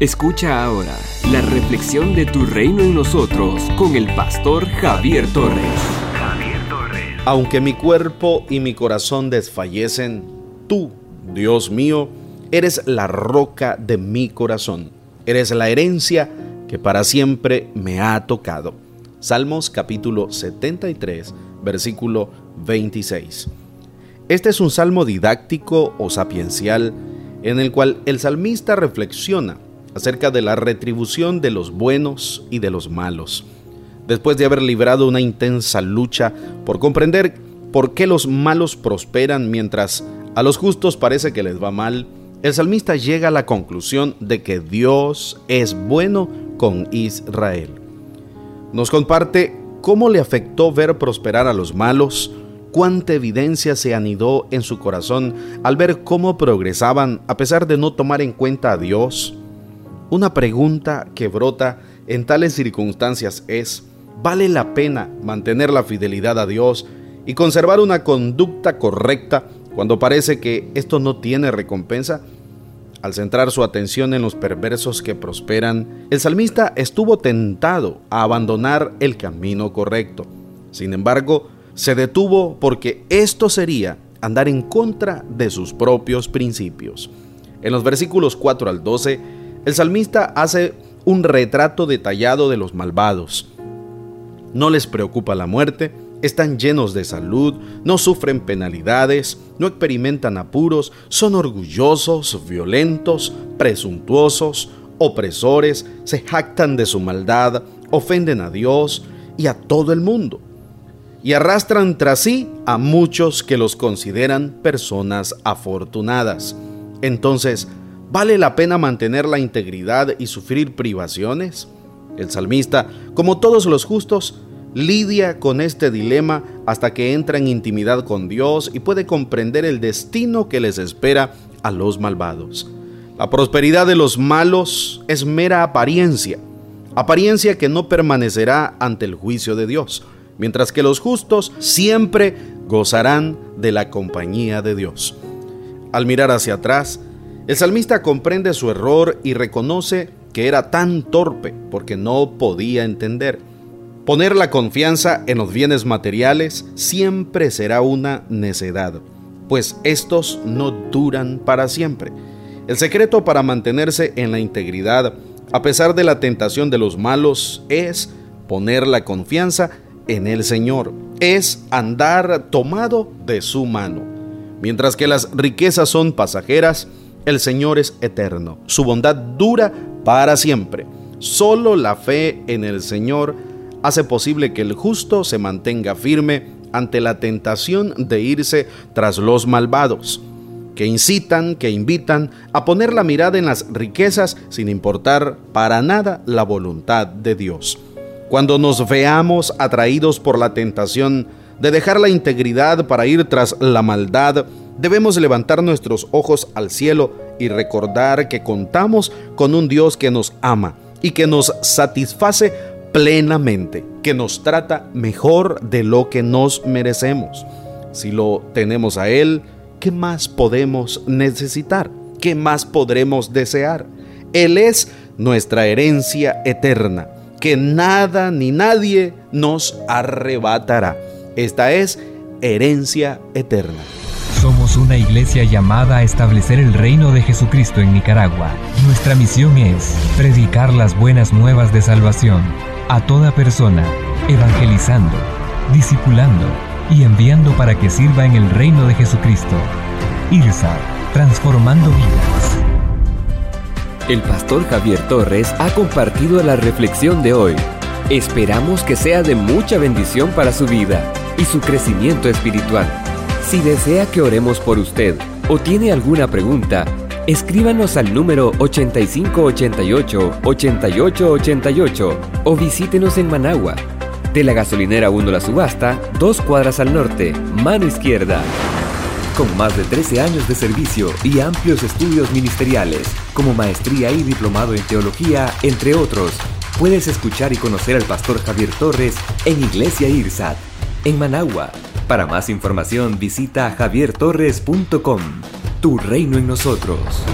Escucha ahora la reflexión de tu reino en nosotros con el pastor Javier Torres. Javier Torres. Aunque mi cuerpo y mi corazón desfallecen, tú, Dios mío, eres la roca de mi corazón. Eres la herencia que para siempre me ha tocado. Salmos capítulo 73, versículo 26. Este es un salmo didáctico o sapiencial en el cual el salmista reflexiona acerca de la retribución de los buenos y de los malos. Después de haber librado una intensa lucha por comprender por qué los malos prosperan mientras a los justos parece que les va mal, el salmista llega a la conclusión de que Dios es bueno con Israel. Nos comparte cómo le afectó ver prosperar a los malos, cuánta evidencia se anidó en su corazón al ver cómo progresaban a pesar de no tomar en cuenta a Dios, una pregunta que brota en tales circunstancias es, ¿vale la pena mantener la fidelidad a Dios y conservar una conducta correcta cuando parece que esto no tiene recompensa? Al centrar su atención en los perversos que prosperan, el salmista estuvo tentado a abandonar el camino correcto. Sin embargo, se detuvo porque esto sería andar en contra de sus propios principios. En los versículos 4 al 12, el salmista hace un retrato detallado de los malvados. No les preocupa la muerte, están llenos de salud, no sufren penalidades, no experimentan apuros, son orgullosos, violentos, presuntuosos, opresores, se jactan de su maldad, ofenden a Dios y a todo el mundo, y arrastran tras sí a muchos que los consideran personas afortunadas. Entonces, ¿Vale la pena mantener la integridad y sufrir privaciones? El salmista, como todos los justos, lidia con este dilema hasta que entra en intimidad con Dios y puede comprender el destino que les espera a los malvados. La prosperidad de los malos es mera apariencia, apariencia que no permanecerá ante el juicio de Dios, mientras que los justos siempre gozarán de la compañía de Dios. Al mirar hacia atrás, el salmista comprende su error y reconoce que era tan torpe porque no podía entender. Poner la confianza en los bienes materiales siempre será una necedad, pues estos no duran para siempre. El secreto para mantenerse en la integridad, a pesar de la tentación de los malos, es poner la confianza en el Señor, es andar tomado de su mano. Mientras que las riquezas son pasajeras, el Señor es eterno, su bondad dura para siempre. Solo la fe en el Señor hace posible que el justo se mantenga firme ante la tentación de irse tras los malvados, que incitan, que invitan a poner la mirada en las riquezas sin importar para nada la voluntad de Dios. Cuando nos veamos atraídos por la tentación de dejar la integridad para ir tras la maldad, debemos levantar nuestros ojos al cielo y recordar que contamos con un Dios que nos ama y que nos satisface plenamente, que nos trata mejor de lo que nos merecemos. Si lo tenemos a Él, ¿qué más podemos necesitar? ¿Qué más podremos desear? Él es nuestra herencia eterna, que nada ni nadie nos arrebatará. Esta es herencia eterna. Somos una iglesia llamada a establecer el reino de Jesucristo en Nicaragua. Nuestra misión es predicar las buenas nuevas de salvación a toda persona, evangelizando, discipulando y enviando para que sirva en el reino de Jesucristo. IRSA, transformando vidas. El pastor Javier Torres ha compartido la reflexión de hoy. Esperamos que sea de mucha bendición para su vida y su crecimiento espiritual. Si desea que oremos por usted o tiene alguna pregunta, escríbanos al número 8588-8888 o visítenos en Managua. De la gasolinera 1 La Subasta, dos cuadras al norte, mano izquierda. Con más de 13 años de servicio y amplios estudios ministeriales, como maestría y diplomado en teología, entre otros, puedes escuchar y conocer al pastor Javier Torres en Iglesia IRSAT, en Managua para más información visita javiertorres.com. Tu reino en nosotros.